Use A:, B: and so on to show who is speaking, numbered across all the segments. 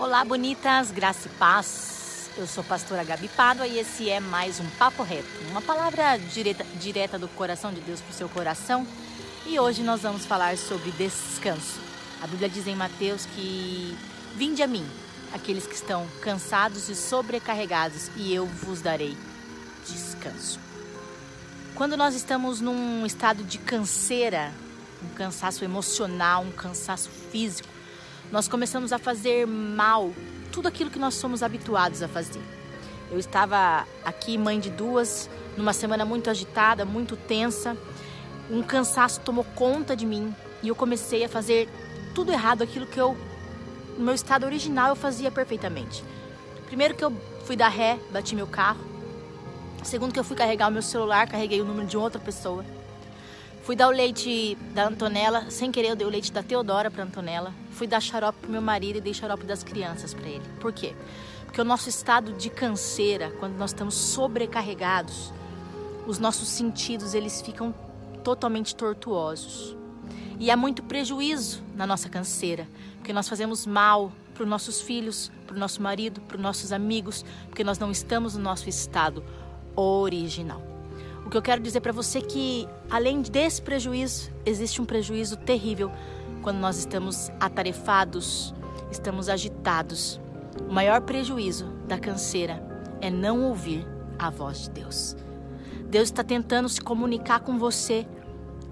A: Olá, bonitas, graça e paz. Eu sou a pastora Gabi Pádua e esse é mais um Papo Reto, uma palavra direta, direta do coração de Deus para o seu coração. E hoje nós vamos falar sobre descanso. A Bíblia diz em Mateus que vinde a mim, aqueles que estão cansados e sobrecarregados, e eu vos darei descanso. Quando nós estamos num estado de canseira, um cansaço emocional, um cansaço físico, nós começamos a fazer mal tudo aquilo que nós somos habituados a fazer. Eu estava aqui, mãe de duas, numa semana muito agitada, muito tensa. Um cansaço tomou conta de mim e eu comecei a fazer tudo errado, aquilo que eu, no meu estado original, eu fazia perfeitamente. Primeiro que eu fui dar ré, bati meu carro. Segundo que eu fui carregar o meu celular, carreguei o número de outra pessoa. Fui dar o leite da Antonella, sem querer eu dei o leite da Teodora para Antonella. Fui dar xarope pro meu marido e dei xarope das crianças para ele. Por quê? Porque o nosso estado de canseira, quando nós estamos sobrecarregados, os nossos sentidos eles ficam totalmente tortuosos. E há muito prejuízo na nossa canseira, porque nós fazemos mal para os nossos filhos, para o nosso marido, para os nossos amigos, porque nós não estamos no nosso estado original. O que eu quero dizer para você é que, além desse prejuízo, existe um prejuízo terrível quando nós estamos atarefados, estamos agitados. O maior prejuízo da canseira é não ouvir a voz de Deus. Deus está tentando se comunicar com você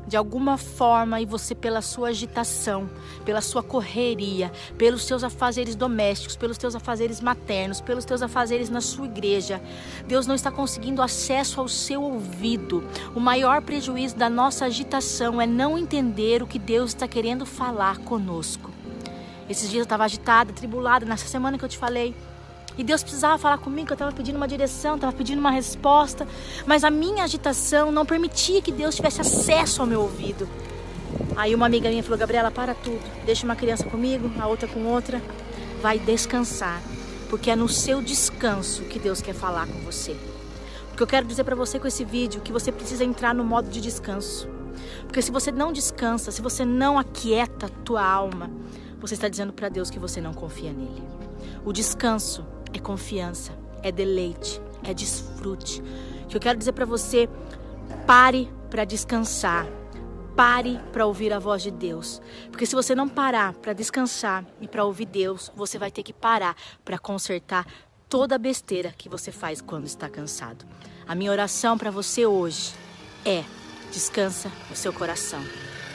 A: de alguma forma e você pela sua agitação, pela sua correria, pelos seus afazeres domésticos, pelos teus afazeres maternos, pelos teus afazeres na sua igreja, Deus não está conseguindo acesso ao seu ouvido. O maior prejuízo da nossa agitação é não entender o que Deus está querendo falar conosco. Esses dias eu estava agitada, tribulada, nessa semana que eu te falei. E Deus precisava falar comigo, eu estava pedindo uma direção, estava pedindo uma resposta, mas a minha agitação não permitia que Deus tivesse acesso ao meu ouvido. Aí uma amiga minha falou: Gabriela, para tudo, deixa uma criança comigo, a outra com outra, vai descansar, porque é no seu descanso que Deus quer falar com você. O que eu quero dizer para você com esse vídeo é que você precisa entrar no modo de descanso. Porque se você não descansa, se você não aquieta a tua alma, você está dizendo para Deus que você não confia nele. O descanso é confiança, é deleite, é desfrute. O que eu quero dizer para você, pare para descansar. Pare para ouvir a voz de Deus. Porque se você não parar para descansar e para ouvir Deus, você vai ter que parar para consertar toda a besteira que você faz quando está cansado. A minha oração para você hoje é: descansa o seu coração.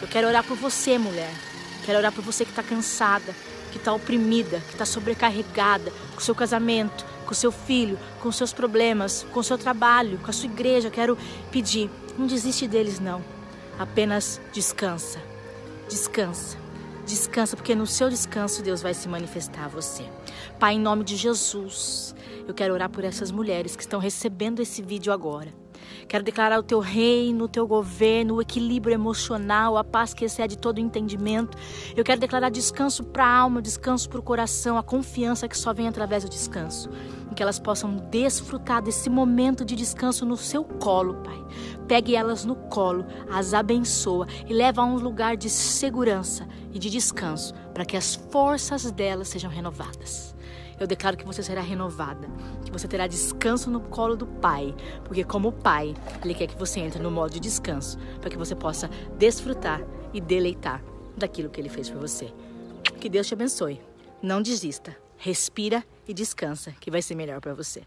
A: Eu quero orar por você, mulher. Quero orar por você que está cansada, que está oprimida, que está sobrecarregada com seu casamento, com seu filho, com seus problemas, com seu trabalho, com a sua igreja. Quero pedir, não desiste deles não. Apenas descansa. Descansa. Descansa, porque no seu descanso Deus vai se manifestar a você. Pai, em nome de Jesus, eu quero orar por essas mulheres que estão recebendo esse vídeo agora. Quero declarar o teu reino, o teu governo, o equilíbrio emocional, a paz que excede todo entendimento. Eu quero declarar descanso para a alma, descanso para o coração, a confiança que só vem através do descanso. E que elas possam desfrutar desse momento de descanso no seu colo, Pai. Pegue elas no colo, as abençoa e leva a um lugar de segurança e de descanso, para que as forças delas sejam renovadas. Eu declaro que você será renovada, que você terá descanso no colo do Pai, porque como Pai, Ele quer que você entre no modo de descanso, para que você possa desfrutar e deleitar daquilo que Ele fez por você. Que Deus te abençoe. Não desista. Respira e descansa, que vai ser melhor para você.